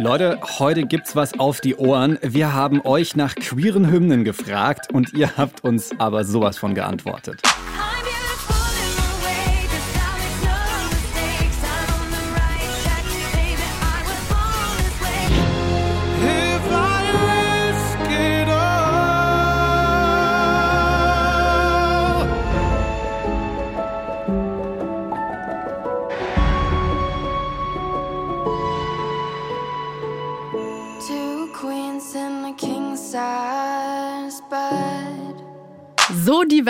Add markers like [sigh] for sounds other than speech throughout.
Leute, heute gibt's was auf die Ohren. Wir haben euch nach queeren Hymnen gefragt und ihr habt uns aber sowas von geantwortet.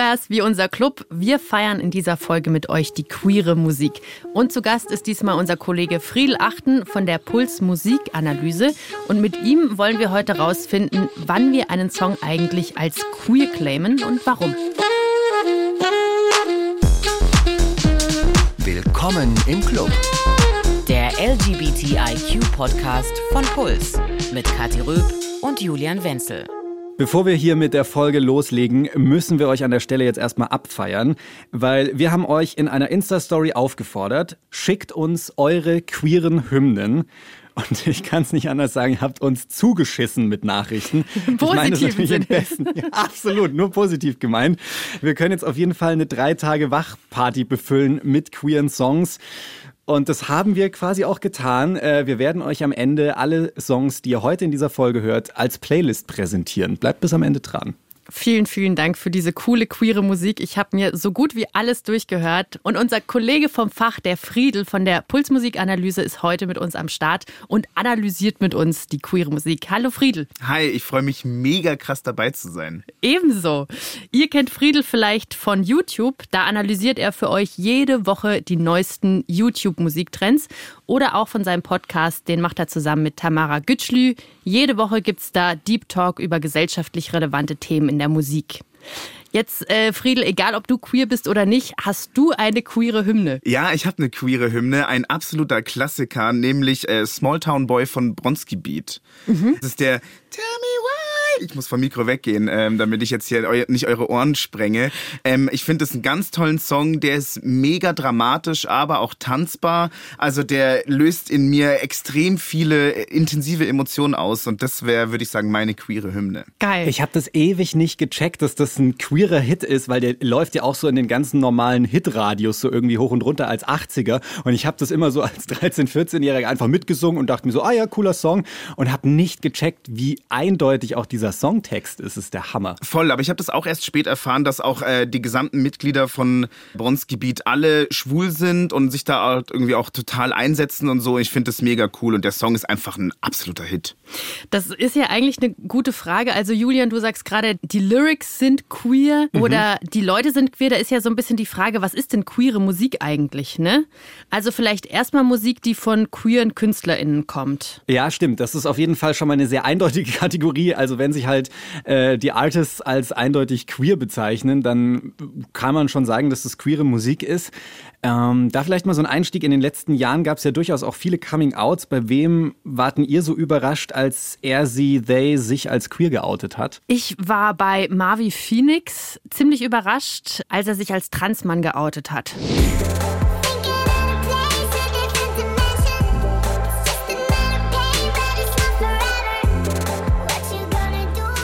So divers wie unser Club. Wir feiern in dieser Folge mit euch die queere Musik. Und zu Gast ist diesmal unser Kollege Friedel Achten von der Puls Musikanalyse. Und mit ihm wollen wir heute herausfinden, wann wir einen Song eigentlich als queer claimen und warum. Willkommen im Club. Der LGBTIQ-Podcast von Puls mit Kathi Röb und Julian Wenzel. Bevor wir hier mit der Folge loslegen, müssen wir euch an der Stelle jetzt erstmal abfeiern, weil wir haben euch in einer Insta-Story aufgefordert, schickt uns eure queeren Hymnen. Und [laughs] ich kann es nicht anders sagen, ihr habt uns zugeschissen mit Nachrichten. [laughs] Positiv ich meine besten, [laughs] ja, absolut, nur positiv gemeint. Wir können jetzt auf jeden Fall eine drei Tage Wachparty befüllen mit queeren Songs. Und das haben wir quasi auch getan. Äh, wir werden euch am Ende alle Songs, die ihr heute in dieser Folge hört, als Playlist präsentieren. Bleibt bis am Ende dran. Vielen, vielen Dank für diese coole queere Musik. Ich habe mir so gut wie alles durchgehört. Und unser Kollege vom Fach, der Friedel von der Pulsmusikanalyse, ist heute mit uns am Start und analysiert mit uns die queere Musik. Hallo Friedel. Hi, ich freue mich mega krass dabei zu sein. Ebenso. Ihr kennt Friedel vielleicht von YouTube. Da analysiert er für euch jede Woche die neuesten YouTube-Musiktrends. Oder auch von seinem Podcast, den macht er zusammen mit Tamara Gütschlü. Jede Woche gibt es da Deep Talk über gesellschaftlich relevante Themen in der Musik. Jetzt, äh, Friedel, egal ob du queer bist oder nicht, hast du eine queere Hymne? Ja, ich habe eine queere Hymne, ein absoluter Klassiker, nämlich äh, Small Town Boy von Bronski Beat. Mhm. Das ist der Tell me why ich muss vom Mikro weggehen, ähm, damit ich jetzt hier eu nicht eure Ohren sprenge. Ähm, ich finde es einen ganz tollen Song, der ist mega dramatisch, aber auch tanzbar. Also der löst in mir extrem viele äh, intensive Emotionen aus und das wäre, würde ich sagen, meine queere Hymne. Geil. Ich habe das ewig nicht gecheckt, dass das ein queerer Hit ist, weil der läuft ja auch so in den ganzen normalen Hitradios so irgendwie hoch und runter als 80er und ich habe das immer so als 13, 14-Jähriger einfach mitgesungen und dachte mir so, ah ja, cooler Song und habe nicht gecheckt, wie eindeutig auch dieser dieser Songtext ist es der Hammer. Voll, aber ich habe das auch erst spät erfahren, dass auch äh, die gesamten Mitglieder von Bronzgebiet alle schwul sind und sich da halt irgendwie auch total einsetzen und so. Ich finde das mega cool und der Song ist einfach ein absoluter Hit. Das ist ja eigentlich eine gute Frage. Also Julian, du sagst gerade, die Lyrics sind queer mhm. oder die Leute sind queer. Da ist ja so ein bisschen die Frage, was ist denn queere Musik eigentlich, ne? Also vielleicht erstmal Musik, die von queeren KünstlerInnen kommt. Ja, stimmt. Das ist auf jeden Fall schon mal eine sehr eindeutige [laughs] Kategorie. Also wenn sich halt äh, die Artists als eindeutig queer bezeichnen, dann kann man schon sagen, dass das queere Musik ist. Ähm, da vielleicht mal so ein Einstieg. In den letzten Jahren gab es ja durchaus auch viele Coming-Outs. Bei wem warten ihr so überrascht, als er, sie, they sich als queer geoutet hat? Ich war bei Marvi Phoenix ziemlich überrascht, als er sich als Transmann geoutet hat.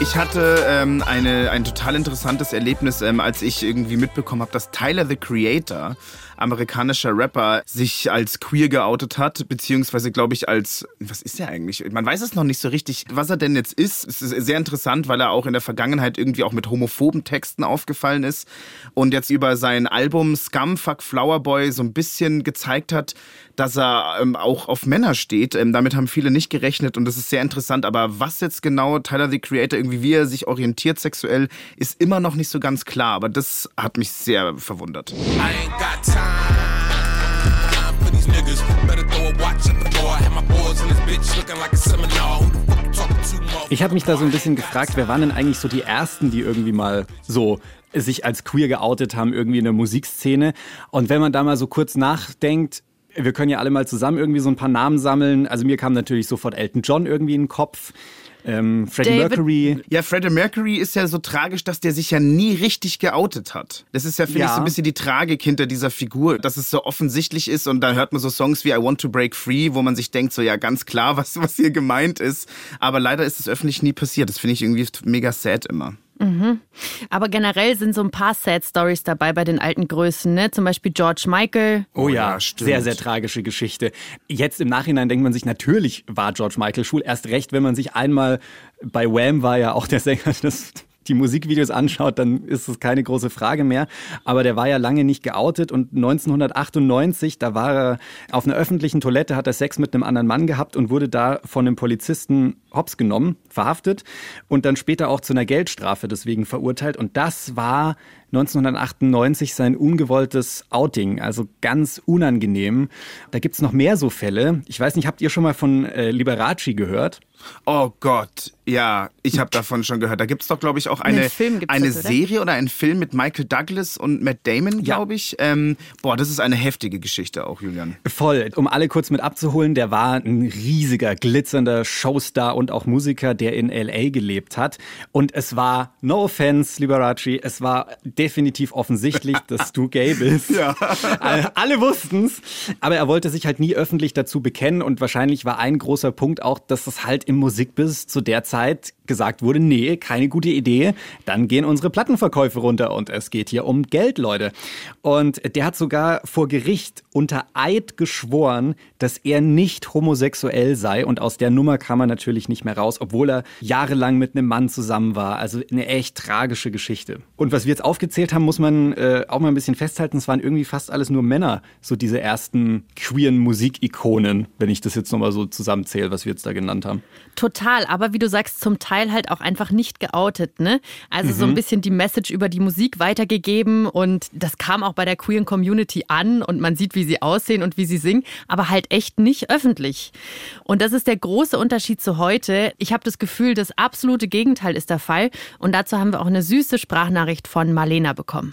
Ich hatte ähm, eine, ein total interessantes Erlebnis, ähm, als ich irgendwie mitbekommen habe, dass Tyler the Creator amerikanischer Rapper sich als queer geoutet hat, beziehungsweise glaube ich als, was ist er eigentlich? Man weiß es noch nicht so richtig, was er denn jetzt ist. Es ist sehr interessant, weil er auch in der Vergangenheit irgendwie auch mit homophoben Texten aufgefallen ist und jetzt über sein Album Scum Fuck Flower Boy so ein bisschen gezeigt hat, dass er ähm, auch auf Männer steht. Ähm, damit haben viele nicht gerechnet und das ist sehr interessant. Aber was jetzt genau Tyler the Creator irgendwie wie er sich orientiert sexuell, ist immer noch nicht so ganz klar. Aber das hat mich sehr verwundert. I ain't got time. Ich habe mich da so ein bisschen gefragt, wer waren denn eigentlich so die ersten, die irgendwie mal so sich als queer geoutet haben, irgendwie in der Musikszene. Und wenn man da mal so kurz nachdenkt, wir können ja alle mal zusammen irgendwie so ein paar Namen sammeln. Also mir kam natürlich sofort Elton John irgendwie in den Kopf. ähm, Freddie David- Mercury. Ja, Freddie Mercury ist ja so tragisch, dass der sich ja nie richtig geoutet hat. Das ist ja, finde Ja. ich, so ein bisschen die Tragik hinter dieser Figur, dass es so offensichtlich ist und da hört man so Songs wie I Want to Break Free, wo man sich denkt, so ja, ganz klar, was, was hier gemeint ist. Aber leider ist es öffentlich nie passiert. Das finde ich irgendwie mega sad immer. Aber generell sind so ein paar Sad Stories dabei bei den alten Größen, ne? Zum Beispiel George Michael. Oh ja, ja, stimmt. sehr, sehr tragische Geschichte. Jetzt im Nachhinein denkt man sich, natürlich war George Michael schwul. Erst recht, wenn man sich einmal bei Wham war ja auch der Sänger, das die Musikvideos anschaut, dann ist es keine große Frage mehr. Aber der war ja lange nicht geoutet und 1998, da war er auf einer öffentlichen Toilette, hat er Sex mit einem anderen Mann gehabt und wurde da von einem Polizisten hops genommen, verhaftet und dann später auch zu einer Geldstrafe deswegen verurteilt. Und das war 1998 sein ungewolltes Outing, also ganz unangenehm. Da gibt's noch mehr so Fälle. Ich weiß nicht, habt ihr schon mal von äh, Liberace gehört? Oh Gott, ja, ich habe davon schon gehört. Da gibt's doch, glaube ich, auch eine, eine das, oder? Serie oder einen Film mit Michael Douglas und Matt Damon, glaube ich. Ähm, boah, das ist eine heftige Geschichte auch, Julian. Voll. Um alle kurz mit abzuholen, der war ein riesiger, glitzernder Showstar und auch Musiker, der in L.A. gelebt hat. Und es war, no offense, Liberace, es war definitiv offensichtlich, [laughs] dass du gay bist. Ja. Alle, alle wussten's. Aber er wollte sich halt nie öffentlich dazu bekennen und wahrscheinlich war ein großer Punkt auch, dass es halt im Musikbusiness zu der Zeit gesagt wurde, nee, keine gute Idee, dann gehen unsere Plattenverkäufe runter und es geht hier um Geld, Leute. Und der hat sogar vor Gericht unter Eid geschworen, dass er nicht homosexuell sei und aus der Nummer kam er natürlich nicht mehr raus, obwohl er jahrelang mit einem Mann zusammen war. Also eine echt tragische Geschichte. Und was wir jetzt aufgezählt haben, muss man äh, auch mal ein bisschen festhalten, es waren irgendwie fast alles nur Männer, so diese ersten queeren Musikikonen, wenn ich das jetzt nochmal so zusammenzähle, was wir jetzt da genannt haben. Total, aber wie du sagst, zum Teil halt auch einfach nicht geoutet, ne? Also so ein bisschen die Message über die Musik weitergegeben und das kam auch bei der queeren Community an und man sieht, wie sie aussehen und wie sie singen, aber halt echt nicht öffentlich. Und das ist der große Unterschied zu heute. Ich habe das Gefühl, das absolute Gegenteil ist der Fall und dazu haben wir auch eine süße Sprachnachricht von Marlena bekommen.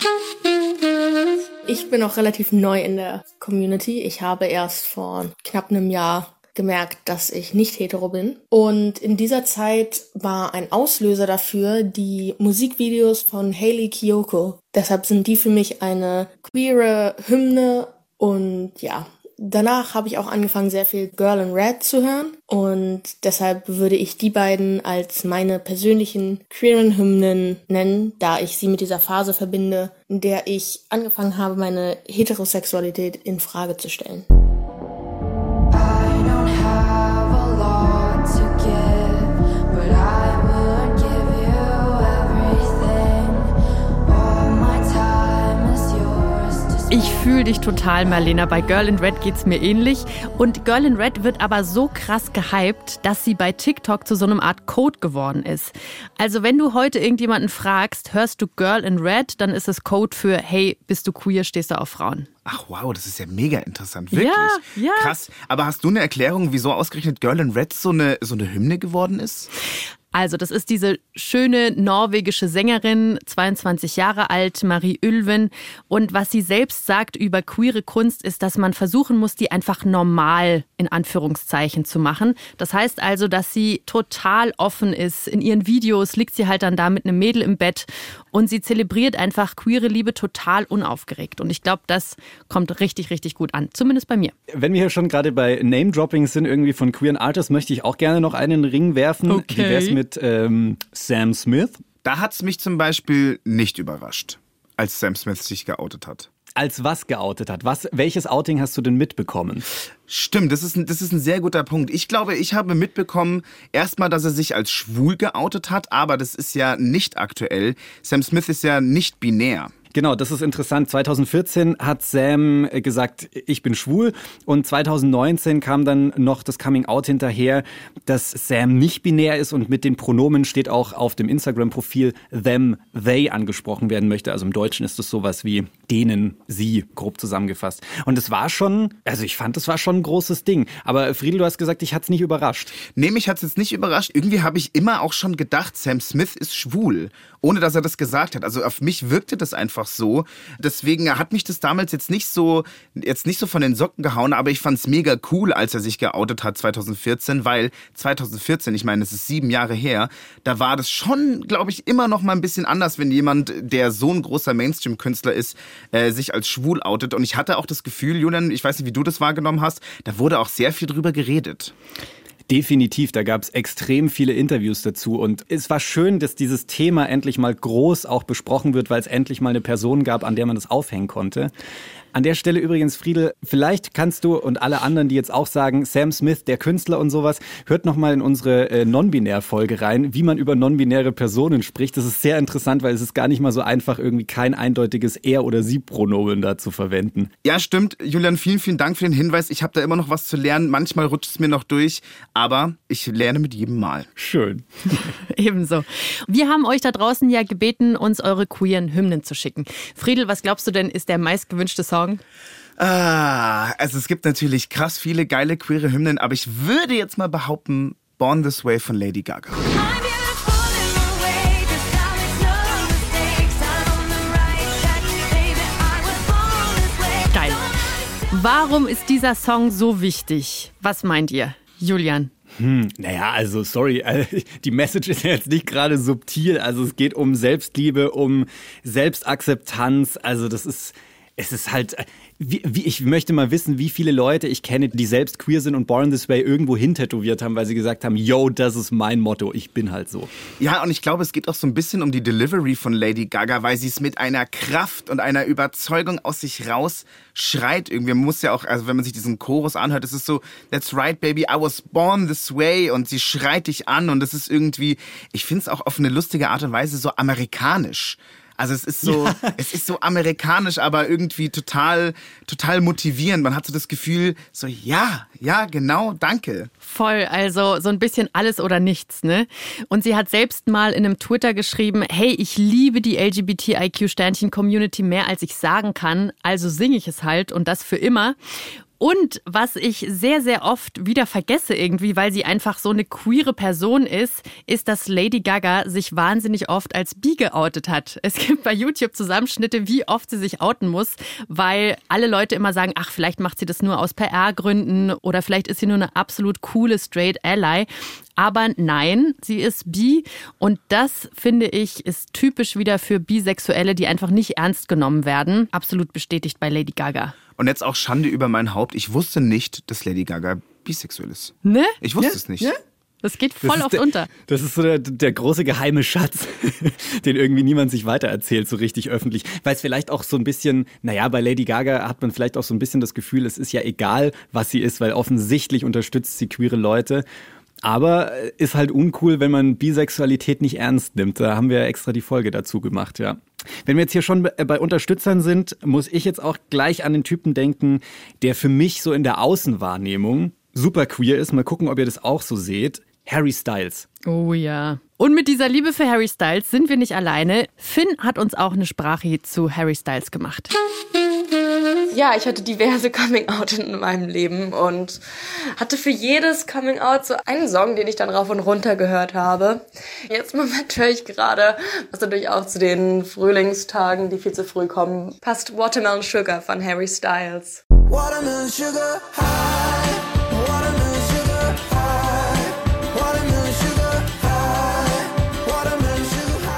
Ich bin auch relativ neu in der Community. Ich habe erst vor knapp einem Jahr gemerkt, dass ich nicht hetero bin. Und in dieser Zeit war ein Auslöser dafür die Musikvideos von Hayley Kiyoko. Deshalb sind die für mich eine queere Hymne und ja, Danach habe ich auch angefangen, sehr viel Girl in Red zu hören und deshalb würde ich die beiden als meine persönlichen queeren Hymnen nennen, da ich sie mit dieser Phase verbinde, in der ich angefangen habe, meine Heterosexualität in Frage zu stellen. Fühle dich total, Marlena. Bei Girl in Red geht's mir ähnlich. Und Girl in Red wird aber so krass gehypt, dass sie bei TikTok zu so einem Art Code geworden ist. Also wenn du heute irgendjemanden fragst, hörst du Girl in Red, dann ist es Code für Hey, bist du queer, stehst du auf Frauen. Ach wow, das ist ja mega interessant, wirklich. Ja, ja. Krass. Aber hast du eine Erklärung, wieso ausgerechnet Girl in Red so eine, so eine Hymne geworden ist? Also, das ist diese schöne norwegische Sängerin, 22 Jahre alt, Marie Ylven. Und was sie selbst sagt über queere Kunst, ist, dass man versuchen muss, die einfach normal in Anführungszeichen zu machen. Das heißt also, dass sie total offen ist. In ihren Videos liegt sie halt dann da mit einem Mädel im Bett und sie zelebriert einfach queere Liebe total unaufgeregt. Und ich glaube, das kommt richtig, richtig gut an. Zumindest bei mir. Wenn wir hier schon gerade bei Name-Dropping sind, irgendwie von queeren Artists, möchte ich auch gerne noch einen Ring werfen. Okay. Wie wär's mit ähm, Sam Smith? Da hat's mich zum Beispiel nicht überrascht, als Sam Smith sich geoutet hat. Als was geoutet hat? Was, welches Outing hast du denn mitbekommen? Stimmt, das ist, ein, das ist ein sehr guter Punkt. Ich glaube, ich habe mitbekommen, erstmal, dass er sich als schwul geoutet hat, aber das ist ja nicht aktuell. Sam Smith ist ja nicht binär. Genau, das ist interessant. 2014 hat Sam äh, gesagt, ich bin schwul und 2019 kam dann noch das Coming Out hinterher, dass Sam nicht binär ist und mit den Pronomen steht auch auf dem Instagram-Profil them, they angesprochen werden möchte. Also im Deutschen ist das sowas wie denen, sie, grob zusammengefasst. Und es war schon, also ich fand, es war schon ein großes Ding. Aber Friedel, du hast gesagt, ich hat's nicht überrascht. Nee, mich hat's jetzt nicht überrascht. Irgendwie habe ich immer auch schon gedacht, Sam Smith ist schwul, ohne dass er das gesagt hat. Also auf mich wirkte das einfach einfach so. Deswegen hat mich das damals jetzt nicht so, jetzt nicht so von den Socken gehauen, aber ich fand es mega cool, als er sich geoutet hat 2014, weil 2014, ich meine, es ist sieben Jahre her, da war das schon, glaube ich, immer noch mal ein bisschen anders, wenn jemand, der so ein großer Mainstream-Künstler ist, äh, sich als schwul outet. Und ich hatte auch das Gefühl, Julian, ich weiß nicht, wie du das wahrgenommen hast, da wurde auch sehr viel drüber geredet. Definitiv, da gab es extrem viele Interviews dazu und es war schön, dass dieses Thema endlich mal groß auch besprochen wird, weil es endlich mal eine Person gab, an der man das aufhängen konnte. An der Stelle übrigens, Friedel, vielleicht kannst du und alle anderen, die jetzt auch sagen, Sam Smith, der Künstler und sowas, hört noch mal in unsere äh, Non-Binär-Folge rein, wie man über non-binäre Personen spricht. Das ist sehr interessant, weil es ist gar nicht mal so einfach, irgendwie kein eindeutiges Er- oder Sie-Pronomen da zu verwenden. Ja, stimmt. Julian, vielen, vielen Dank für den Hinweis. Ich habe da immer noch was zu lernen. Manchmal rutscht es mir noch durch, aber ich lerne mit jedem Mal. Schön. [laughs] Ebenso. Wir haben euch da draußen ja gebeten, uns eure queeren Hymnen zu schicken. Friedel, was glaubst du denn, ist der meistgewünschte Song? Ah, also es gibt natürlich krass viele geile queere Hymnen, aber ich würde jetzt mal behaupten, Born This Way von Lady Gaga. Geil. Warum ist dieser Song so wichtig? Was meint ihr, Julian? Hm, naja, also sorry, äh, [laughs] die Message ist ja jetzt nicht gerade subtil. Also es geht um Selbstliebe, um Selbstakzeptanz. Also das ist, es ist halt, äh, wie, wie, ich möchte mal wissen, wie viele Leute ich kenne, die selbst queer sind und Born This Way irgendwo hintätowiert haben, weil sie gesagt haben, yo, das ist mein Motto, ich bin halt so. Ja, und ich glaube, es geht auch so ein bisschen um die Delivery von Lady Gaga, weil sie es mit einer Kraft und einer Überzeugung aus sich raus schreit irgendwie. Muss ja auch, also wenn man sich diesen Chorus anhört, es ist so, that's right, baby, I was born this way und sie schreit dich an und es ist irgendwie, ich finde es auch auf eine lustige Art und Weise so amerikanisch. Also es ist [laughs] so, es ist so amerikanisch, aber irgendwie total, total motivierend. Man hat so das Gefühl, so ja, ja, genau, danke. Voll, also so ein bisschen alles oder nichts, ne? Und sie hat selbst mal in einem Twitter geschrieben, hey, ich liebe die LGBTIQ-Sternchen-Community mehr als ich sagen kann, also singe ich es halt und das für immer. Und was ich sehr, sehr oft wieder vergesse irgendwie, weil sie einfach so eine queere Person ist, ist, dass Lady Gaga sich wahnsinnig oft als bi geoutet hat. Es gibt bei YouTube Zusammenschnitte, wie oft sie sich outen muss, weil alle Leute immer sagen, ach, vielleicht macht sie das nur aus PR-Gründen oder vielleicht ist sie nur eine absolut coole Straight Ally. Aber nein, sie ist bi und das finde ich ist typisch wieder für Bisexuelle, die einfach nicht ernst genommen werden. Absolut bestätigt bei Lady Gaga. Und jetzt auch Schande über mein Haupt. Ich wusste nicht, dass Lady Gaga bisexuell ist. Ne? Ich wusste Ja? es nicht. Ja? Das geht Das voll ist oft der, unter. Das ist so der, der große geheime Schatz, [laughs] den irgendwie niemand sich weitererzählt, so richtig öffentlich. Weil es vielleicht auch so ein bisschen, naja, bei Lady Gaga hat man vielleicht auch so ein bisschen das Gefühl, es ist ja egal, was sie ist, weil offensichtlich unterstützt sie queere Leute. Aber äh, ist halt uncool, wenn man Bisexualität nicht ernst nimmt. Da haben wir ja extra die Folge dazu gemacht, ja. Wenn wir jetzt hier schon bei Unterstützern sind, muss ich jetzt auch gleich an den Typen denken, der für mich so in der Außenwahrnehmung super queer ist. Mal gucken, ob ihr das auch so seht. Harry Styles. Oh ja. Und mit dieser Liebe für Harry Styles sind wir nicht alleine. Finn hat uns auch eine Sprache zu Harry Styles gemacht. Ja, ich hatte diverse [laughs] Coming-out in meinem Leben und hatte für jedes Coming-out so einen Song, den ich dann rauf und runter gehört habe. Jetzt Moment höre ich gerade, was natürlich auch zu den Frühlingstagen, die viel zu früh kommen, passt Watermelon Sugar von Harry Styles. Watermelon sugar high. Watermelon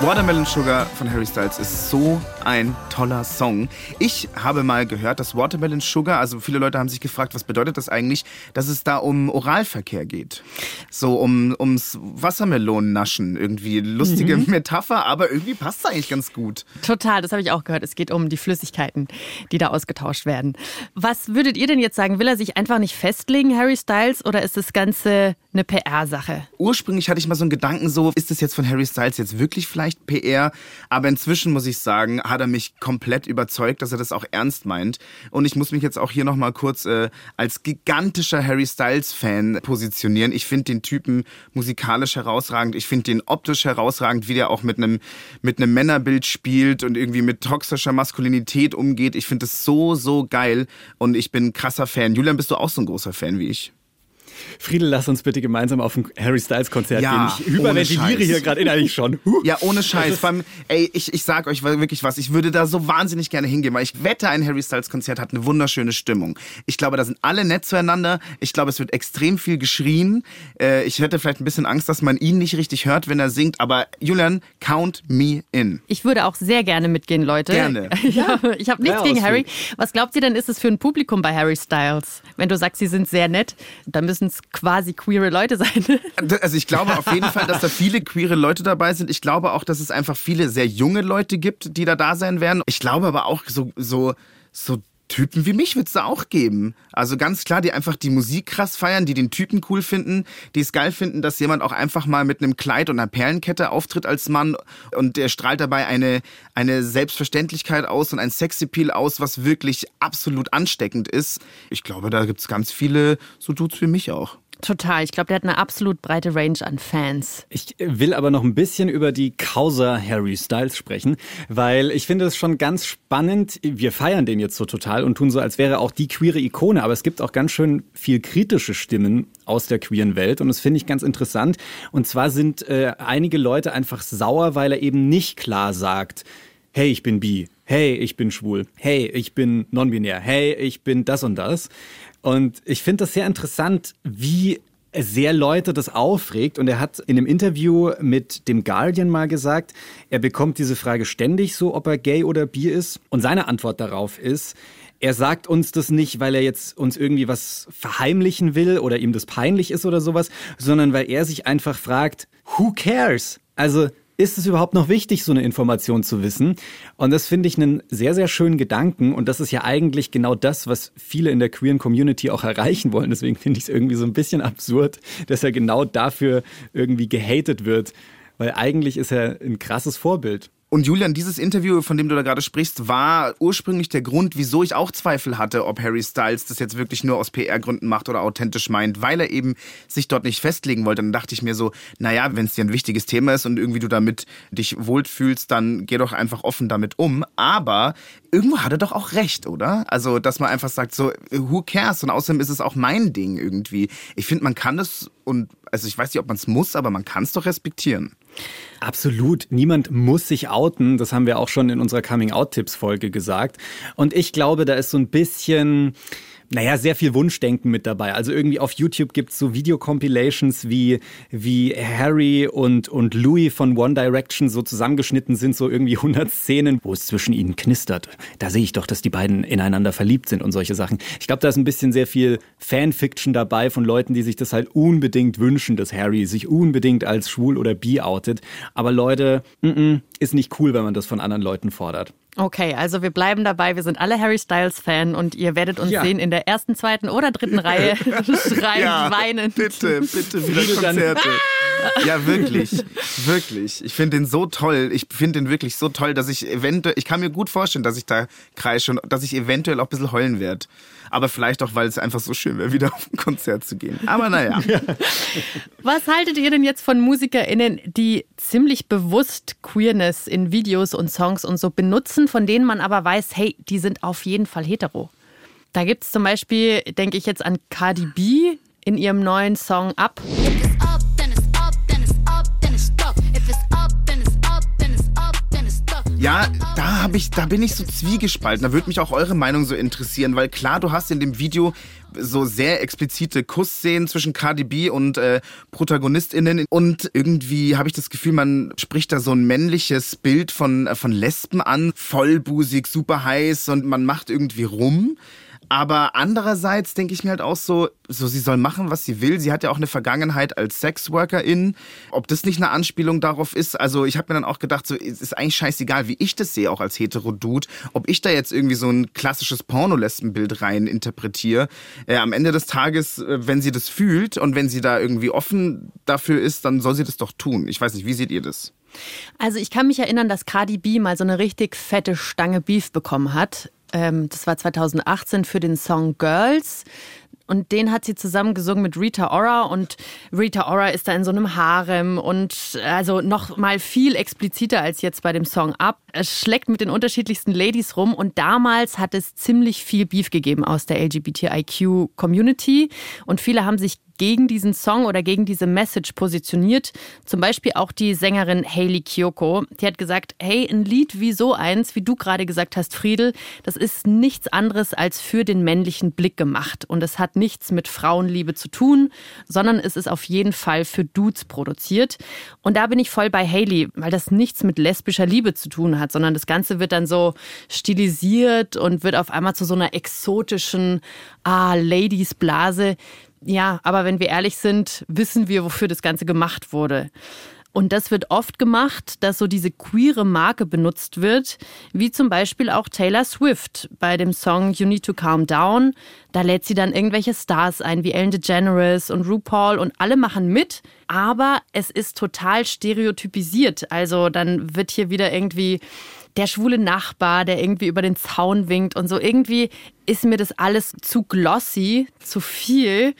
Watermelon Sugar von Harry Styles ist so ein toller Song. Ich habe mal gehört, dass Watermelon Sugar, also viele Leute haben sich gefragt, was bedeutet das eigentlich, dass es da um Oralverkehr geht. So um, ums Wassermelonennaschen. Irgendwie lustige Metapher, aber irgendwie passt es eigentlich ganz gut. Total, das habe ich auch gehört. Es geht um die Flüssigkeiten, die da ausgetauscht werden. Was würdet ihr denn jetzt sagen? Will er sich einfach nicht festlegen, Harry Styles, oder ist das Ganze eine PR-Sache? Ursprünglich hatte ich mal so einen Gedanken, so ist es jetzt von Harry Styles jetzt wirklich vielleicht PR? Aber inzwischen muss ich sagen, hat er mich komplett überzeugt, dass er das auch ernst meint. Und ich muss mich jetzt auch hier nochmal kurz äh, als gigantischer Harry Styles-Fan positionieren. Ich finde den Typen musikalisch herausragend. Ich finde den optisch herausragend, wie der auch mit einem mit einem Männerbild spielt und irgendwie mit toxischer Maskulinität umgeht. Ich finde es so, so geil. Und ich bin ein krasser Fan. Julian, bist du auch so ein großer Fan wie ich? Friedel, lass uns bitte gemeinsam auf ein Harry Styles Konzert Ja, gehen. Ich überventiliere hier gerade innerlich schon. Huh. [laughs] Ja, ohne Scheiß. Vor allem, ey, ich, ich sag euch wirklich was. Ich würde da so wahnsinnig gerne hingehen, weil ich wette, ein Harry Styles Konzert hat eine wunderschöne Stimmung. Ich glaube, da sind alle nett zueinander. Ich glaube, es wird extrem viel geschrien. Äh, ich hätte vielleicht ein bisschen Angst, dass man ihn nicht richtig hört, wenn er singt. Aber Julian, count me in. Ich würde auch sehr gerne mitgehen, Leute. Gerne. [laughs] Ja, ich habe nichts Ja, gegen. Harry. Was glaubt ihr denn, ist es für ein Publikum bei Harry Styles? Wenn du sagst, sie sind sehr nett, dann müssen es quasi queere Leute sein. [laughs] Also ich glaube auf jeden Fall, dass da viele queere Leute dabei sind. Ich glaube auch, dass es einfach viele sehr junge Leute gibt, die da da sein werden. Ich glaube aber auch so so so Typen wie mich wird es da auch geben. Also ganz klar, die einfach die Musik krass feiern, die den Typen cool finden, die es geil finden, dass jemand auch einfach mal mit einem Kleid und einer Perlenkette auftritt als Mann und der strahlt dabei eine, eine Selbstverständlichkeit aus und ein Sexappeal aus, was wirklich absolut ansteckend ist. Ich glaube, da gibt es ganz viele so Dudes wie mich auch. Total. Ich glaube, der hat eine absolut breite Range an Fans. Ich will aber noch ein bisschen über die Causa Harry Styles sprechen, weil ich finde es schon ganz spannend. Wir feiern den jetzt so total und tun so, als wäre auch die queere Ikone, aber es gibt auch ganz schön viel kritische Stimmen aus der queeren Welt und das finde ich ganz interessant. Und zwar sind äh, einige Leute einfach sauer, weil er eben nicht klar sagt, hey, ich bin bi, hey, ich bin schwul, hey, ich bin non-binär, hey, ich bin das und das. Und ich finde das sehr interessant, wie sehr Leute das aufregt. Und er hat in einem Interview mit dem Guardian mal gesagt, er bekommt diese Frage ständig so, ob er gay oder bi ist. Und seine Antwort darauf ist, er sagt uns das nicht, weil er jetzt uns irgendwie was verheimlichen will oder ihm das peinlich ist oder sowas, sondern weil er sich einfach fragt, who cares? Also ist es überhaupt noch wichtig, so eine Information zu wissen? Und das finde ich einen sehr, sehr schönen Gedanken. Und das ist ja eigentlich genau das, was viele in der queeren Community auch erreichen wollen. Deswegen finde ich es irgendwie so ein bisschen absurd, dass er genau dafür irgendwie gehatet wird. Weil eigentlich ist er ein krasses Vorbild. Und Julian, dieses Interview, von dem du da gerade sprichst, war ursprünglich der Grund, wieso ich auch Zweifel hatte, ob Harry Styles das jetzt wirklich nur aus PR-Gründen macht oder authentisch meint, weil er eben sich dort nicht festlegen wollte. Dann dachte ich mir so, naja, wenn es dir ein wichtiges Thema ist und irgendwie du damit dich wohlfühlst, dann geh doch einfach offen damit um. Aber irgendwo hat er doch auch recht, oder? Also, dass man einfach sagt, so, who cares? Und außerdem ist es auch mein Ding irgendwie. Ich finde, man kann es und, also ich weiß nicht, ob man es muss, aber man kann es doch respektieren. Absolut. Niemand muss sich outen. Das haben wir auch schon in unserer Coming-out-Tipps-Folge gesagt. Und ich glaube, da ist so ein bisschen, naja, sehr viel Wunschdenken mit dabei. Also irgendwie auf YouTube gibt's so Video-Compilations, wie, wie Harry und, und Louis von One Direction so zusammengeschnitten sind, so irgendwie 100 Szenen, wo es zwischen ihnen knistert. Da sehe ich doch, dass die beiden ineinander verliebt sind und solche Sachen. Ich glaube, da ist ein bisschen sehr viel Fanfiction dabei von Leuten, die sich das halt unbedingt wünschen, dass Harry sich unbedingt als schwul oder bi outet. Aber Leute, mm -mm, ist nicht cool, wenn man das von anderen Leuten fordert. Okay, also wir bleiben dabei. Wir sind alle Harry Styles-Fan und ihr werdet uns Ja. sehen in der ersten, zweiten oder dritten Reihe [laughs] schreien, weinen. Bitte, bitte wieder Friedel dann- Konzerte. [laughs] Ja, wirklich, wirklich. Ich finde den so toll. Ich finde den wirklich so toll, dass ich eventuell, ich kann mir gut vorstellen, dass ich da kreische und dass ich eventuell auch ein bisschen heulen werde. Aber vielleicht auch, weil es einfach so schön wäre, wieder [laughs] auf ein Konzert zu gehen. Aber naja. Was haltet ihr denn jetzt von MusikerInnen, die ziemlich bewusst Queerness in Videos und Songs und so benutzen, von denen man aber weiß, hey, die sind auf jeden Fall hetero? Da gibt es zum Beispiel, denke ich jetzt an Cardi B in ihrem neuen Song Up. Ja, da habe ich, da bin ich so zwiegespalten. Da würde mich auch eure Meinung so interessieren, weil klar, du hast in dem Video so sehr explizite Kussszenen zwischen Cardi B und äh, ProtagonistInnen und irgendwie habe ich das Gefühl, man spricht da so ein männliches Bild von, äh, von Lesben an, vollbusig, super heiß und man macht irgendwie rum. Aber andererseits denke ich mir halt auch so, so sie soll machen, was sie will. Sie hat ja auch eine Vergangenheit als Sexworkerin. Ob das nicht eine Anspielung darauf ist, also ich habe mir dann auch gedacht, so es ist eigentlich scheißegal, wie ich das sehe, auch als hetero-Dude. Ob ich da jetzt irgendwie so ein klassisches Pornolesbenbild rein interpretiere. Äh, am Ende des Tages, äh, wenn sie das fühlt und wenn sie da irgendwie offen dafür ist, dann soll sie das doch tun. Ich weiß nicht, wie seht ihr das? Also ich kann mich erinnern, dass Cardi B mal so eine richtig fette Stange Beef bekommen hat. Ähm, das war 2018 für den Song Girls. Und den hat sie zusammen gesungen mit Rita Ora und Rita Ora ist da in so einem Harem und also noch mal viel expliziter als jetzt bei dem Song Up. Es schlägt mit den unterschiedlichsten Ladies rum und damals hat es ziemlich viel Beef gegeben aus der LGBTIQ Community und viele haben sich gegen diesen Song oder gegen diese Message positioniert. Zum Beispiel auch die Sängerin Hayley Kiyoko. Die hat gesagt, hey, ein Lied wie so eins, wie du gerade gesagt hast, Friedel, das ist nichts anderes als für den männlichen Blick gemacht. Und es hat nichts mit Frauenliebe zu tun, sondern es ist auf jeden Fall für Dudes produziert. Und da bin ich voll bei Hayley, weil das nichts mit lesbischer Liebe zu tun hat, sondern das Ganze wird dann so stilisiert und wird auf einmal zu so einer exotischen ah, Ladies-Blase. Ja, aber wenn wir ehrlich sind, wissen wir, wofür das Ganze gemacht wurde. Und das wird oft gemacht, dass so diese queere Marke benutzt wird, wie zum Beispiel auch Taylor Swift bei dem Song You Need to Calm Down. Da lädt sie dann irgendwelche Stars ein, wie Ellen DeGeneres und RuPaul und alle machen mit, aber es ist total stereotypisiert. Also dann wird hier wieder irgendwie der schwule Nachbar, der irgendwie über den Zaun winkt und so. Irgendwie ist mir das alles zu glossy, zu viel.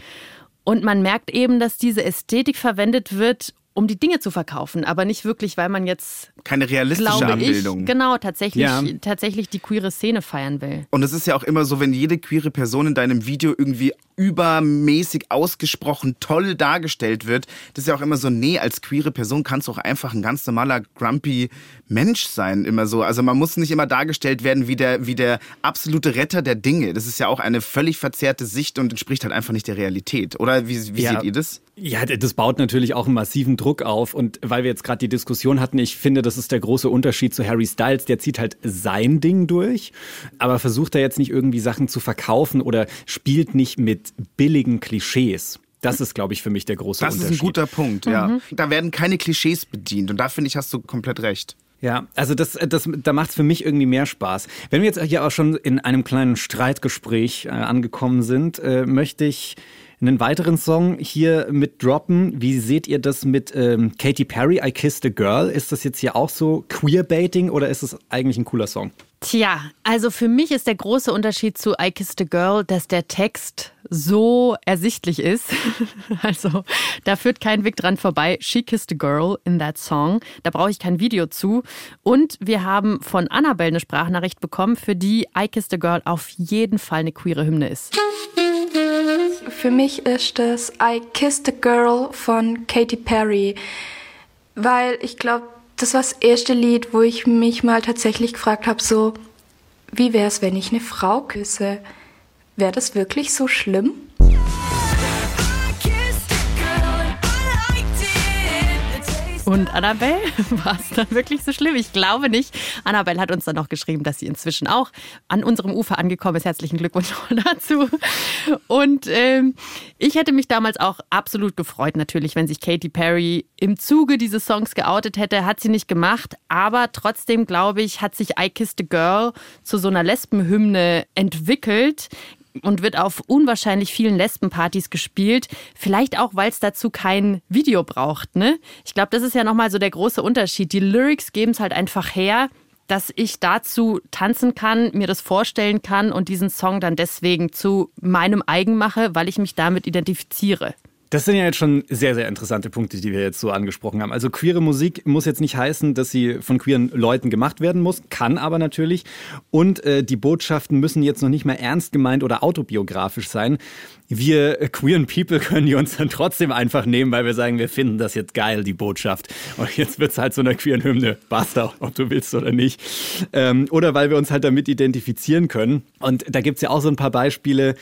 Und man merkt eben, dass diese Ästhetik verwendet wird, um die Dinge zu verkaufen, aber nicht wirklich, weil man jetzt, Keine realistische glaube Abbildung. ich, genau, tatsächlich, Ja. tatsächlich die queere Szene feiern will. Und es ist ja auch immer so, wenn jede queere Person in deinem Video irgendwie übermäßig ausgesprochen toll dargestellt wird, das ist ja auch immer so, nee, als queere Person kannst du auch einfach ein ganz normaler grumpy Mensch sein, immer so. Also man muss nicht immer dargestellt werden wie der, wie der absolute Retter der Dinge. Das ist ja auch eine völlig verzerrte Sicht und entspricht halt einfach nicht der Realität. Oder wie, wie Ja. seht ihr das? Ja, das baut natürlich auch einen massiven Druck auf. Und weil wir jetzt gerade die Diskussion hatten, ich finde, das ist der große Unterschied zu Harry Styles. Der zieht halt sein Ding durch, aber versucht da jetzt nicht irgendwie Sachen zu verkaufen oder spielt nicht mit billigen Klischees. Das ist, glaube ich, für mich der große Das ist Unterschied. ein guter Punkt, ja. Da werden keine Klischees bedient und da finde ich, hast du komplett recht. Ja, also das, das, da macht es für mich irgendwie mehr Spaß. Wenn wir jetzt hier auch schon in einem kleinen Streitgespräch äh, angekommen sind, äh, möchte ich einen weiteren Song hier mit droppen. Wie seht ihr das mit ähm, Katy Perry, I Kissed a Girl? Ist das jetzt hier auch so Queerbaiting oder ist es eigentlich ein cooler Song? Tja, also für mich ist der große Unterschied zu I Kissed a Girl, dass der Text so ersichtlich ist. [laughs] Also da führt kein Weg dran vorbei. She kissed a girl in that song. Da brauche ich kein Video zu. Und wir haben von Annabelle eine Sprachnachricht bekommen, für die I Kissed a Girl auf jeden Fall eine queere Hymne ist. Für mich ist es I Kissed a Girl von Katy Perry, weil ich glaube, das war das erste Lied, wo ich mich mal tatsächlich gefragt habe, so, wie wäre es, wenn ich eine Frau küsse? Wäre das wirklich so schlimm? Und Annabelle, [laughs] war es dann wirklich so schlimm? Ich glaube nicht. Annabelle hat uns dann noch geschrieben, dass sie inzwischen auch an unserem Ufer angekommen ist. Herzlichen Glückwunsch [laughs] dazu. Und ähm, ich hätte mich damals auch absolut gefreut, natürlich, wenn sich Katy Perry im Zuge dieses Songs geoutet hätte. Hat sie nicht gemacht. Aber trotzdem, glaube ich, hat sich I Kissed a Girl zu so einer Lesbenhymne entwickelt und wird auf unwahrscheinlich vielen Lesbenpartys gespielt. Vielleicht auch, weil es dazu kein Video braucht. Ne? Ich glaube, das ist ja nochmal so der große Unterschied. Die Lyrics geben es halt einfach her, dass ich dazu tanzen kann, mir das vorstellen kann und diesen Song dann deswegen zu meinem eigen mache, weil ich mich damit identifiziere. Das sind ja jetzt schon sehr, sehr interessante Punkte, die wir jetzt so angesprochen haben. Also queere Musik muss jetzt nicht heißen, dass sie von queeren Leuten gemacht werden muss, kann aber natürlich. Und äh, die Botschaften müssen jetzt noch nicht mal ernst gemeint oder autobiografisch sein. Wir queeren People können die uns dann trotzdem einfach nehmen, weil wir sagen, wir finden das jetzt geil, die Botschaft. Und jetzt wird's halt so einer queeren Hymne. Basta, ob du willst oder nicht. Ähm, oder weil wir uns halt damit identifizieren können. Und da gibt's ja auch so ein paar Beispiele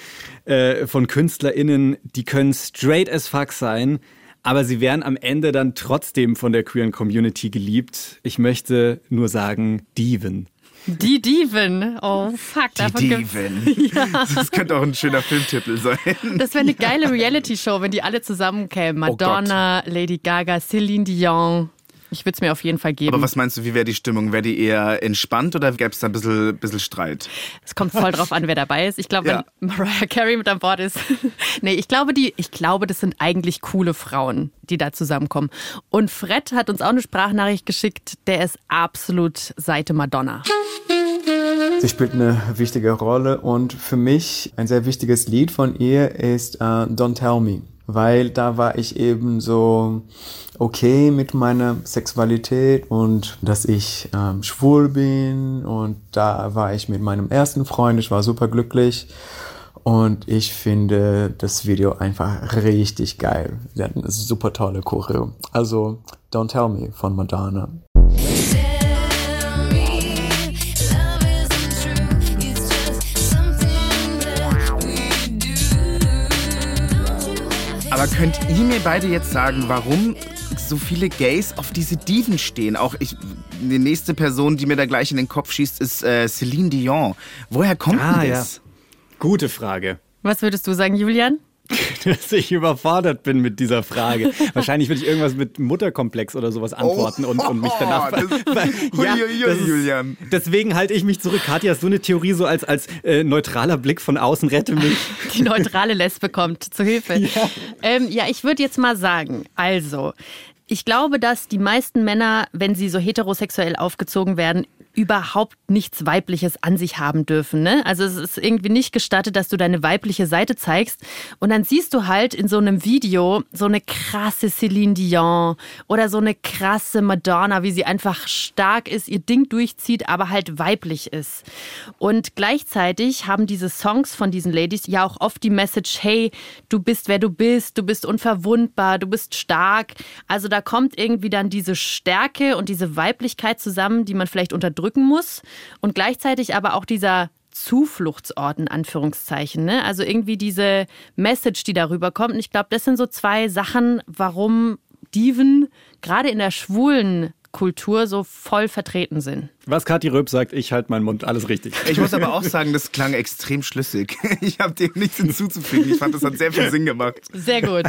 äh, von KünstlerInnen, die können straight as fuck sein, aber sie werden am Ende dann trotzdem von der queeren Community geliebt. Ich möchte nur sagen, Diven. Die Diven. Oh, fuck. Die gibt's- Diven. [laughs] Das könnte auch ein schöner Filmtitel sein. Das wäre eine [laughs] geile Reality-Show, wenn die alle zusammenkämen. Oh. Madonna, Lady Gaga, Celine Dion. Ich würde es mir auf jeden Fall geben. Aber was meinst du, wie wäre die Stimmung? Wäre die eher entspannt oder gäbe es da ein bisschen, bisschen Streit? Es kommt voll drauf an, wer dabei ist. Ich glaube, Ja. wenn Mariah Carey mit an Bord ist. [laughs] nee, ich glaube, die, ich glaube, das sind eigentlich coole Frauen, die da zusammenkommen. Und Fred hat uns auch eine Sprachnachricht geschickt, der ist absolut Seite Madonna. Sie spielt eine wichtige Rolle und für mich ein sehr wichtiges Lied von ihr ist äh, Don't Tell Me, weil da war ich eben so okay mit meiner Sexualität und dass ich ähm, schwul bin und da war ich mit meinem ersten Freund, ich war super glücklich und ich finde das Video einfach richtig geil. Sie hat eine super tolle Choreo. Also Don't Tell Me von Madonna. Aber könnt ihr mir beide jetzt sagen, warum so viele Gays auf diese Diven stehen? Auch ich, die nächste Person, die mir da gleich in den Kopf schießt, ist äh, Celine Dion. Woher kommt Ah, denn ja. das? Gute Frage. Was würdest du sagen, Julian? [laughs] Dass ich überfordert bin mit dieser Frage. [laughs] Wahrscheinlich würde ich irgendwas mit Mutterkomplex oder sowas antworten und, und mich danach. Oh, das- [laughs] Uiuiui, das ist- Julian. Deswegen halte ich mich zurück. Katja, hast du eine Theorie so als, als äh, neutraler Blick von außen, rette mich? Die neutrale Lesbe kommt zu Hilfe. Ja, ähm, ja ich würde jetzt mal sagen, also, ich glaube, dass die meisten Männer, wenn sie so heterosexuell aufgezogen werden, überhaupt nichts Weibliches an sich haben dürfen. Ne? Also es ist irgendwie nicht gestattet, dass du deine weibliche Seite zeigst. Und dann siehst du halt in so einem Video so eine krasse Celine Dion oder so eine krasse Madonna, wie sie einfach stark ist, ihr Ding durchzieht, aber halt weiblich ist. Und gleichzeitig haben diese Songs von diesen Ladies ja auch oft die Message, hey, du bist wer du bist, du bist unverwundbar, du bist stark. Also da kommt irgendwie dann diese Stärke und diese Weiblichkeit zusammen, die man vielleicht unterdrücken muss. Und gleichzeitig aber auch dieser Zufluchtsort in Anführungszeichen. Ne? Also irgendwie diese Message, die darüber kommt. Und ich glaube, das sind so zwei Sachen, warum Diven gerade in der schwulen Kultur so voll vertreten sind. Was Kathi Röb sagt, ich halte meinen Mund, alles richtig. Ich muss aber auch sagen, das klang extrem schlüssig. [laughs] Ich habe dem nichts hinzuzufügen. Ich fand, das hat sehr viel Sinn gemacht. Sehr gut.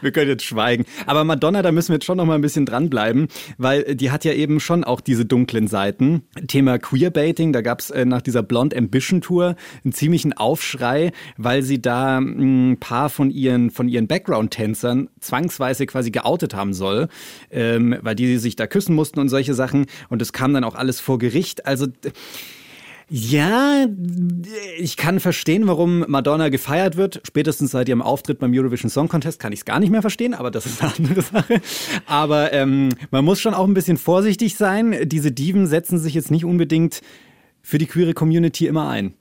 Wir können jetzt schweigen. Aber Madonna, da müssen wir jetzt schon noch mal ein bisschen dranbleiben, weil die hat ja eben schon auch diese dunklen Seiten. Thema Queerbaiting, da gab es äh, nach dieser Blonde Ambition Tour einen ziemlichen Aufschrei, weil sie da ein paar von ihren, von ihren Background-Tänzern zwangsweise quasi geoutet haben soll, ähm, weil die sich da küssen mussten und solche Sachen. Und das kam dann auch alles vor Gericht. Also ja, ich kann verstehen, warum Madonna gefeiert wird. Spätestens seit ihrem Auftritt beim Eurovision Song Contest kann ich es gar nicht mehr verstehen, aber das ist eine andere Sache. Aber ähm, man muss schon auch ein bisschen vorsichtig sein. Diese Diven setzen sich jetzt nicht unbedingt für die queere Community immer ein.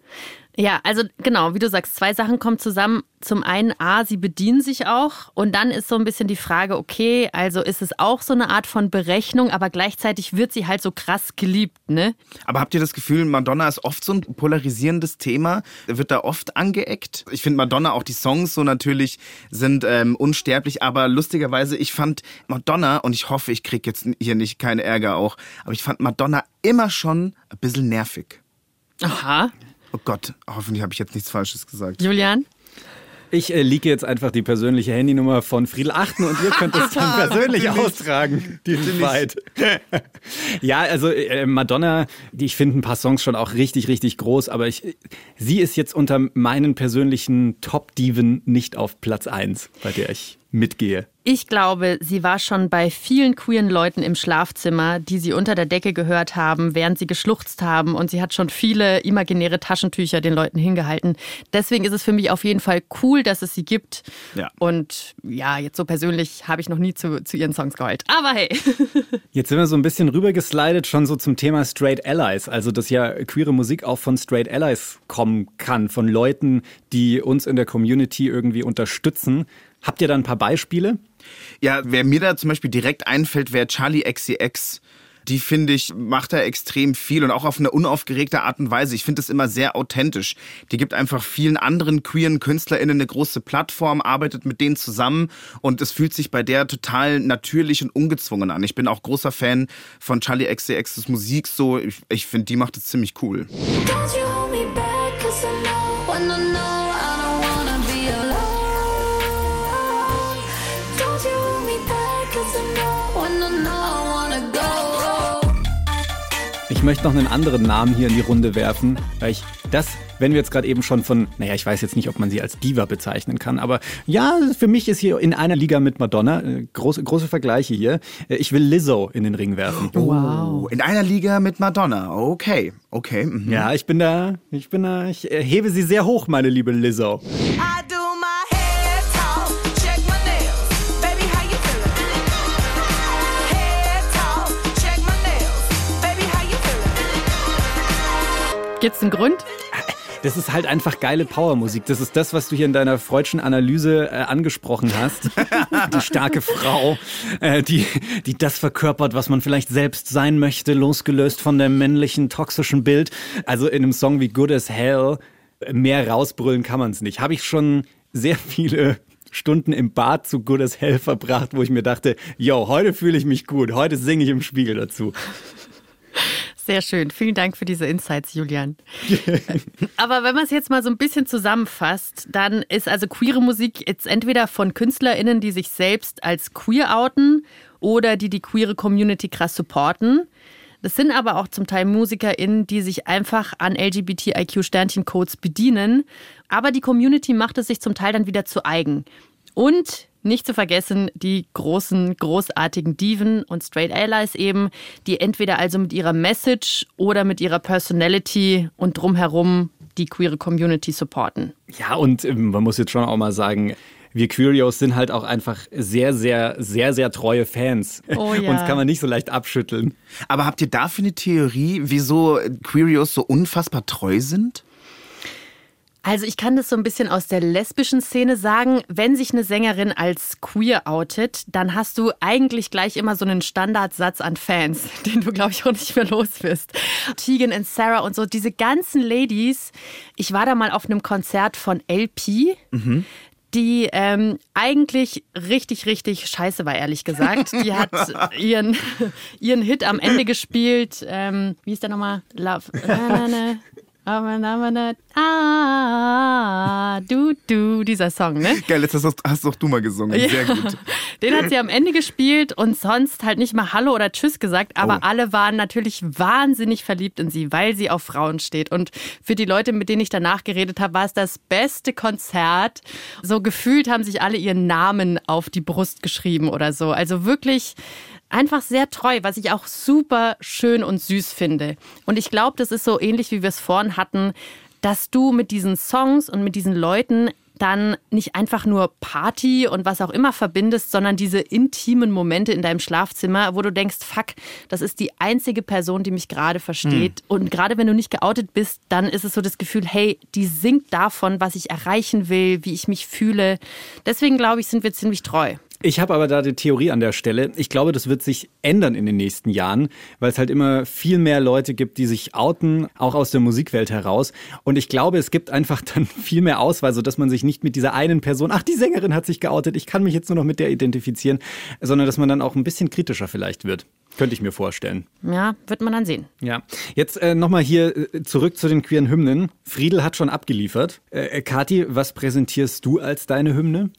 Ja, also genau, wie du sagst, zwei Sachen kommen zusammen. Zum einen, A, sie bedienen sich auch und dann ist so ein bisschen die Frage, okay, also ist es auch so eine Art von Berechnung, aber gleichzeitig wird sie halt so krass geliebt, ne? Aber habt ihr das Gefühl, Madonna ist oft so ein polarisierendes Thema? Wird da oft angeeckt? Ich finde Madonna, auch die Songs so natürlich, sind ähm, unsterblich, aber lustigerweise, ich fand Madonna, und ich hoffe, ich krieg jetzt hier nicht keinen Ärger auch, aber ich fand Madonna immer schon ein bisschen nervig. Aha. Oh Gott, hoffentlich habe ich jetzt nichts Falsches gesagt. Julian? Ich äh, liege jetzt einfach die persönliche Handynummer von Friedel achten und ihr könnt es dann [laughs] persönlich austragen, diesen Fight. [laughs] ja, also äh, Madonna, die, ich finde ein paar Songs schon auch richtig, richtig groß, aber ich, sie ist jetzt unter meinen persönlichen Top-Diven nicht auf Platz 1, bei der ich mitgehe. Ich glaube, sie war schon bei vielen queeren Leuten im Schlafzimmer, die sie unter der Decke gehört haben, während sie geschluchzt haben. Und sie hat schon viele imaginäre Taschentücher den Leuten hingehalten. Deswegen ist es für mich auf jeden Fall cool, dass es sie gibt. Ja. Und ja, jetzt so persönlich habe ich noch nie zu, zu ihren Songs geheult. Aber hey. [laughs] Jetzt sind wir so ein bisschen rübergeslidet schon so zum Thema Straight Allies, also dass ja queere Musik auch von Straight Allies kommen kann, von Leuten, die uns in der Community irgendwie unterstützen. Habt ihr da ein paar Beispiele? Ja, wer mir da zum Beispiel direkt einfällt, wäre Charlie XCX. Die finde ich, macht da extrem viel und auch auf eine unaufgeregte Art und Weise. Ich finde es immer sehr authentisch. Die gibt einfach vielen anderen queeren KünstlerInnen eine große Plattform, arbeitet mit denen zusammen und es fühlt sich bei der total natürlich und ungezwungen an. Ich bin auch großer Fan von Charlie XCXs Musik so. Ich, ich finde, die macht es ziemlich cool. Don't you hold me back, 'cause I know when I know Ich möchte noch einen anderen Namen hier in die Runde werfen, weil ich das, wenn wir jetzt gerade eben schon von, naja, ich weiß jetzt nicht, ob man sie als Diva bezeichnen kann, aber ja, für mich ist hier in einer Liga mit Madonna, äh, große, große Vergleiche hier. Äh, Ich will Lizzo in den Ring werfen. Oh, in einer Liga mit Madonna. Okay, okay. Mhm. Ja, ich bin da, ich bin da, ich äh, hebe sie sehr hoch, meine liebe Lizzo. I do Gibt's einen Grund? Das ist halt einfach geile Powermusik. Das ist das, was du hier in deiner freudschen Analyse äh, angesprochen hast. [laughs] die starke Frau, äh, die, die das verkörpert, was man vielleicht selbst sein möchte, losgelöst von dem männlichen, toxischen Bild. Also in einem Song wie Good as Hell, mehr rausbrüllen kann man es nicht. Habe ich schon sehr viele Stunden im Bad zu Good as Hell verbracht, wo ich mir dachte, yo, heute fühle ich mich gut, heute singe ich im Spiegel dazu. Sehr schön. Vielen Dank für diese Insights, Julian. [laughs] Aber wenn man es jetzt mal so ein bisschen zusammenfasst, dann ist also queere Musik jetzt entweder von KünstlerInnen, die sich selbst als queer outen oder die die queere Community krass supporten. Das sind aber auch zum Teil MusikerInnen, die sich einfach an LGBTIQ-Sternchencodes bedienen. Aber die Community macht es sich zum Teil dann wieder zu eigen. Und nicht zu vergessen, die großen, großartigen Diven und Straight Allies eben, die entweder also mit ihrer Message oder mit ihrer Personality und drumherum die queere Community supporten. Ja, und ähm, man muss jetzt schon auch mal sagen, wir Queerios sind halt auch einfach sehr, sehr, sehr, sehr treue Fans. Oh [laughs] ja. Uns kann man nicht so leicht abschütteln. Aber habt ihr dafür eine Theorie, wieso Queerios so unfassbar treu sind? Also ich kann das so ein bisschen aus der lesbischen Szene sagen, wenn sich eine Sängerin als queer outet, dann hast du eigentlich gleich immer so einen Standardsatz an Fans, [laughs] den du, glaube ich, auch nicht mehr los wirst. Tegan und Sarah und so, diese ganzen Ladies. Ich war da mal auf einem Konzert von LP. Die ähm, eigentlich richtig, richtig scheiße war, ehrlich gesagt. Die hat [laughs] ihren, ihren Hit am Ende gespielt. Ähm, wie ist der nochmal? Love. [laughs] Na, na, na. Ah, du, du, dieser Song, ne? Geil, jetzt hast, hast doch du mal gesungen. Sehr Ja. gut. [laughs] Den hat sie am Ende gespielt und sonst halt nicht mal Hallo oder Tschüss gesagt, aber Oh. alle waren natürlich wahnsinnig verliebt in sie, weil sie auf Frauen steht. Und für die Leute, mit denen ich danach geredet habe, war es das beste Konzert. So gefühlt haben sich alle ihren Namen auf die Brust geschrieben oder so. Also wirklich einfach sehr treu, was ich auch super schön und süß finde. Und ich glaube, das ist so ähnlich, wie wir es vorhin hatten, dass du mit diesen Songs und mit diesen Leuten dann nicht einfach nur Party und was auch immer verbindest, sondern diese intimen Momente in deinem Schlafzimmer, wo du denkst, fuck, das ist die einzige Person, die mich gerade versteht. Und gerade wenn du nicht geoutet bist, dann ist es so das Gefühl, hey, die singt davon, was ich erreichen will, wie ich mich fühle. Deswegen glaube ich, sind wir ziemlich treu. Ich habe aber da die Theorie an der Stelle. Ich glaube, das wird sich ändern in den nächsten Jahren, weil es halt immer viel mehr Leute gibt, die sich outen, auch aus der Musikwelt heraus. Und ich glaube, es gibt einfach [laughs] dann viel mehr Auswahl, sodass man sich nicht mit dieser einen Person, ach, die Sängerin hat sich geoutet, ich kann mich jetzt nur noch mit der identifizieren, sondern dass man dann auch ein bisschen kritischer vielleicht wird. Könnte ich mir vorstellen. Ja, wird man dann sehen. Ja, jetzt äh, nochmal hier äh, zurück zu den queeren Hymnen. Friedel hat schon abgeliefert. Äh, äh, Kathi, was präsentierst du als deine Hymne?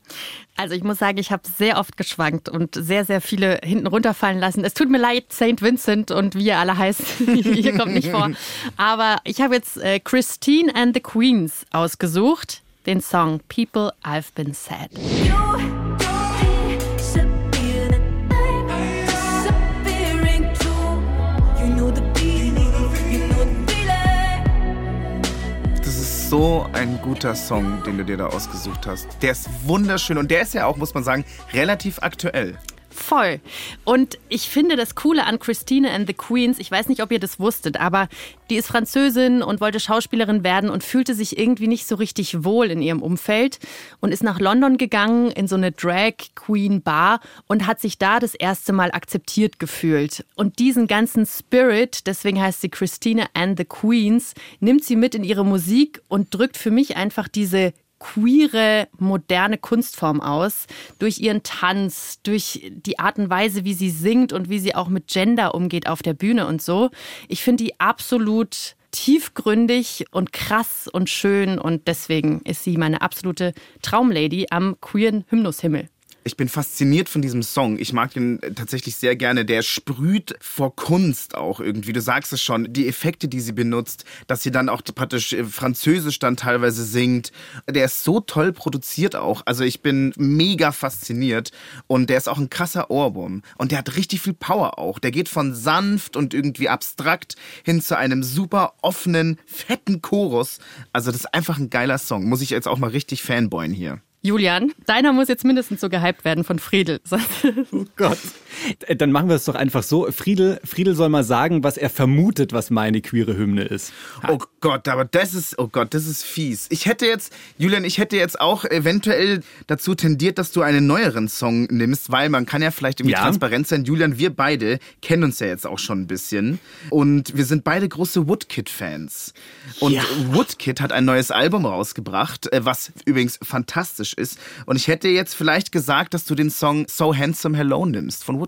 Also ich muss sagen, ich habe sehr oft geschwankt und sehr, sehr viele hinten runterfallen lassen. Es tut mir leid, St. Vincent und wie [laughs] ihr alle heißt, hier kommt nicht vor. Aber ich habe jetzt äh, Christine and the Queens ausgesucht, den Song People I've Been Sad. Das so ein guter Song, den du dir da ausgesucht hast. Der ist wunderschön und der ist ja auch, muss man sagen, relativ aktuell. Voll. Und ich finde das Coole an Christine and the Queens, ich weiß nicht, ob ihr das wusstet, aber die ist Französin und wollte Schauspielerin werden und fühlte sich irgendwie nicht so richtig wohl in ihrem Umfeld und ist nach London gegangen in so eine Drag Queen Bar und hat sich da das erste Mal akzeptiert gefühlt. Und diesen ganzen Spirit, deswegen heißt sie Christine and the Queens, nimmt sie mit in ihre Musik und drückt für mich einfach diese queere, moderne Kunstform aus. Durch ihren Tanz, durch die Art und Weise, wie sie singt und wie sie auch mit Gender umgeht auf der Bühne und so. Ich finde die absolut tiefgründig und krass und schön und deswegen ist sie meine absolute Traumlady am queeren Hymnushimmel. Ich bin fasziniert von diesem Song. Ich mag ihn tatsächlich sehr gerne. Der sprüht vor Kunst auch irgendwie. Du sagst es schon, die Effekte, die sie benutzt, dass sie dann auch praktisch äh, Französisch dann teilweise singt. Der ist so toll produziert auch. Also ich bin mega fasziniert und der ist auch ein krasser Ohrwurm. Und der hat richtig viel Power auch. Der geht von sanft und irgendwie abstrakt hin zu einem super offenen, fetten Chorus. Also das ist einfach ein geiler Song. Muss ich jetzt auch mal richtig fanboyen hier. Julian, deiner muss jetzt mindestens so gehypt werden von Friedel. Oh Gott. Dann machen wir es doch einfach so. Friedel, Friedel soll mal sagen, was er vermutet, was meine queere Hymne ist. Oh Gott, aber das ist, oh Gott, das ist fies. Ich hätte jetzt, Julian, ich hätte jetzt auch eventuell dazu tendiert, dass du einen neueren Song nimmst, weil man kann ja vielleicht irgendwie Ja. transparent sein. Julian, wir beide kennen uns ja jetzt auch schon ein bisschen und wir sind beide große Woodkid-Fans. Und Ja. Woodkid hat ein neues Album rausgebracht, äh, was übrigens fantastisch ist. Und ich hätte jetzt vielleicht gesagt, dass du den Song So Handsome Hello nimmst von Woodkid.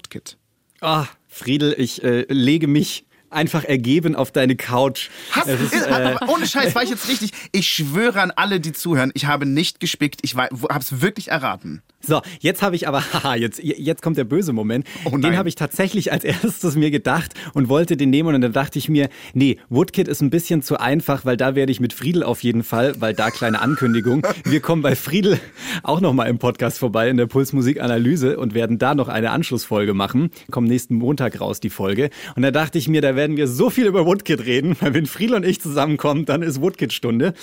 Ah, Friedel, ich äh, lege mich einfach ergeben auf deine Couch. Hast, ist, ist, äh, ohne Scheiß, war ich jetzt richtig. Ich schwöre an alle, die zuhören, ich habe nicht gespickt. Ich habe es wirklich erraten. So, jetzt habe ich aber, [laughs] haha, jetzt, jetzt kommt der böse Moment. Oh den habe ich tatsächlich als [laughs] erstes mir gedacht und wollte den nehmen und dann dachte ich mir, nee, Woodkid ist ein bisschen zu einfach, weil da werde ich mit Friedel auf jeden Fall, weil da kleine Ankündigung. [laughs] Wir kommen bei Friedel auch nochmal im Podcast vorbei in der Pulsmusikanalyse und werden da noch eine Anschlussfolge machen. Kommt nächsten Montag raus die Folge. Und da dachte ich mir, da werden wir so viel über Woodkid reden, weil wenn Friedel und ich zusammenkommen, dann ist Woodkid-Stunde.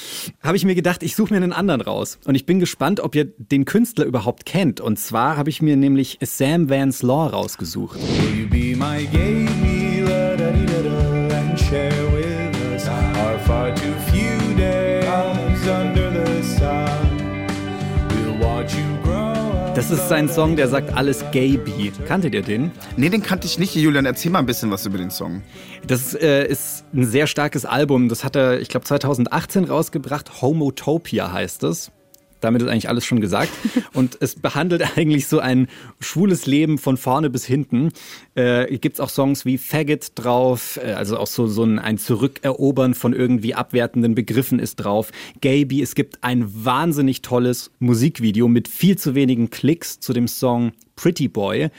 Habe ich mir gedacht, ich suche mir einen anderen raus. Und ich bin gespannt, ob ihr den Künstler überhaupt kennt. Und zwar habe ich mir nämlich Sam Vance Law rausgesucht. Will you be my gay la da di da da and share with us our far too few days under the sun? We'll watch you grow up. Das ist sein Song, der sagt alles Gay-Bee. Kanntet ihr den? Nee, den kannte ich nicht. Julian, erzähl mal ein bisschen was über den Song. Das äh, ist ein sehr starkes Album. Das hat er, ich glaube, 2018 rausgebracht. Homotopia heißt es. Damit ist eigentlich alles schon gesagt. [laughs] Und es behandelt eigentlich so ein schwules Leben von vorne bis hinten. Äh, Gibt es auch Songs wie Faggot drauf, äh, also auch so, so ein, ein Zurückerobern von irgendwie abwertenden Begriffen ist drauf. Gaby, es gibt ein wahnsinnig tolles Musikvideo mit viel zu wenigen Klicks zu dem Song Pretty Boy.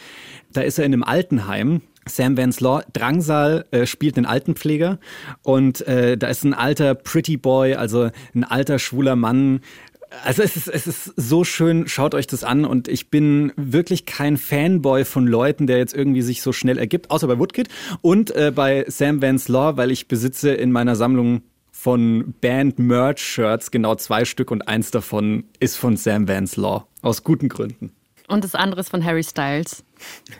Da ist er in einem Altenheim Sam Vance Law, Drangsal äh, spielt einen Altenpfleger und äh, da ist ein alter Pretty Boy, also ein alter schwuler Mann. Also es ist, es ist so schön, schaut euch das an und ich bin wirklich kein Fanboy von Leuten, der jetzt irgendwie sich so schnell ergibt, außer bei Woodkid und äh, bei Sam Vance Law, weil ich besitze in meiner Sammlung von Band Merch Shirts genau zwei Stück und eins davon ist von Sam Vance Law. Aus guten Gründen. Und das andere ist von Harry Styles.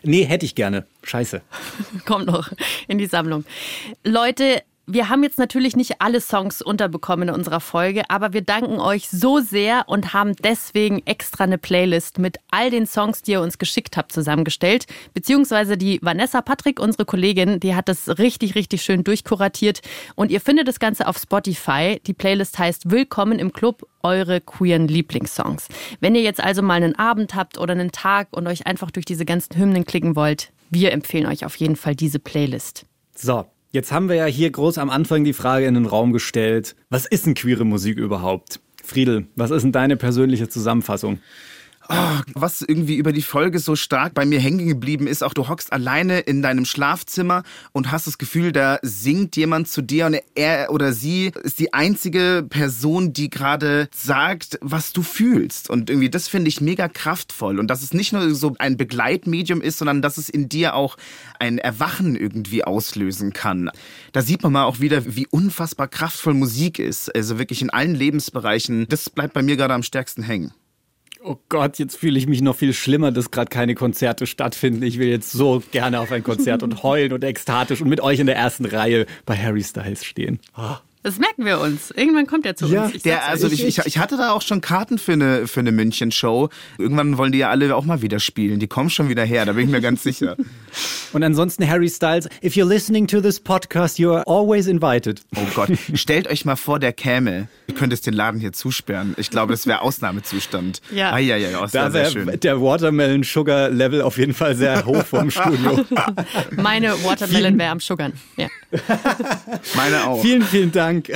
Nee, hätte ich gerne. Scheiße. [laughs] Kommt noch in die Sammlung. Leute, wir haben jetzt natürlich nicht alle Songs unterbekommen in unserer Folge, aber wir danken euch so sehr und haben deswegen extra eine Playlist mit all den Songs, die ihr uns geschickt habt, zusammengestellt. Beziehungsweise die Vanessa Patrick, unsere Kollegin, die hat das richtig, richtig schön durchkuratiert. Und ihr findet das Ganze auf Spotify. Die Playlist heißt Willkommen im Club, eure queeren Lieblingssongs. Wenn ihr jetzt also mal einen Abend habt oder einen Tag und euch einfach durch diese ganzen Hymnen klicken wollt, wir empfehlen euch auf jeden Fall diese Playlist. So, jetzt haben wir ja hier groß am Anfang die Frage in den Raum gestellt, was ist denn queere Musik überhaupt? Friedel, was ist denn deine persönliche Zusammenfassung? Oh, was irgendwie über die Folge so stark bei mir hängen geblieben ist, auch du hockst alleine in deinem Schlafzimmer und hast das Gefühl, da singt jemand zu dir und er oder sie ist die einzige Person, die gerade sagt, was du fühlst. Und irgendwie das finde ich mega kraftvoll. Und dass es nicht nur so ein Begleitmedium ist, sondern dass es in dir auch ein Erwachen irgendwie auslösen kann. Da sieht man mal auch wieder, wie unfassbar kraftvoll Musik ist. Also wirklich in allen Lebensbereichen. Das bleibt bei mir gerade am stärksten hängen. Oh Gott, jetzt fühle ich mich noch viel schlimmer, dass gerade keine Konzerte stattfinden. Ich will jetzt so gerne auf ein Konzert und [laughs] heulen und ekstatisch und mit euch in der ersten Reihe bei Harry Styles stehen. Oh. Das merken wir uns. Irgendwann kommt er zu Ja, uns. Ich Der, also ich, ich, ich hatte da auch schon Karten für eine, für eine München-Show. Irgendwann wollen die ja alle auch mal wieder spielen. Die kommen schon wieder her, da bin ich mir ganz sicher. [laughs] Und ansonsten Harry Styles, if you're listening to this podcast, you're always invited. Oh Gott, stellt euch mal vor, der käme. Ihr könntest den Laden hier zusperren. Ich glaube, das wäre Ausnahmezustand. [laughs] Ja. Ah, ja, ja, ja, Da wäre sehr wäre schön. der Watermelon Sugar Level auf jeden Fall sehr hoch vom [laughs] Studio. Meine Watermelon wäre am Sugarn. Ja. [laughs] Meine auch. vielen, vielen Dank,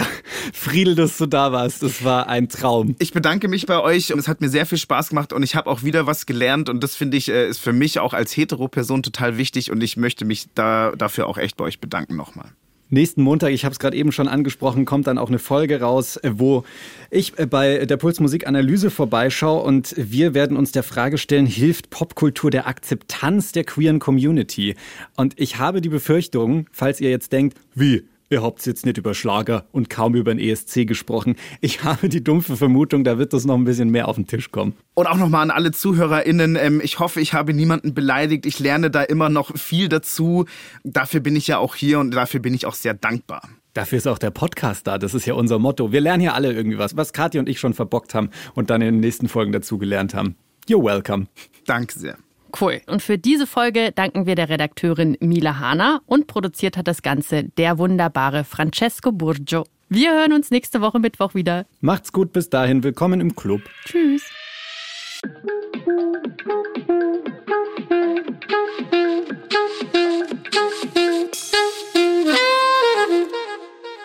Friedel, dass du da warst. Das war ein Traum. Ich bedanke mich bei euch und es hat mir sehr viel Spaß gemacht und ich habe auch wieder was gelernt und das finde ich äh, ist für mich auch als Hetero-Person total wichtig und ich möchte mich da dafür auch echt bei euch bedanken nochmal. Nächsten Montag, ich habe es gerade eben schon angesprochen, kommt dann auch eine Folge raus, äh, wo ich äh, bei der Pulsmusik-Analyse vorbeischaue und wir werden uns der Frage stellen, hilft Popkultur der Akzeptanz der queeren Community? Und ich habe die Befürchtung, falls ihr jetzt denkt, wie? Ihr habt jetzt nicht über Schlager und kaum über den ESC gesprochen. Ich [laughs] habe die dumpfe Vermutung, da wird das noch ein bisschen mehr auf den Tisch kommen. Und auch nochmal an alle ZuhörerInnen, ähm, ich hoffe, ich habe niemanden beleidigt. Ich lerne da immer noch viel dazu. Dafür bin ich ja auch hier und dafür bin ich auch sehr dankbar. Dafür ist auch der Podcast da. Das ist ja unser Motto. Wir lernen hier alle irgendwie was, was Kathi und ich schon verbockt haben und dann in den nächsten Folgen dazu gelernt haben. You're welcome. Danke sehr. Cool. Und für diese Folge danken wir der Redakteurin Mila Hahner und produziert hat das Ganze der wunderbare Francesco Burgio. Wir hören uns nächste Woche Mittwoch wieder. Macht's gut bis dahin. Willkommen im Club. Tschüss.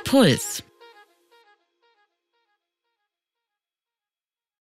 Puls.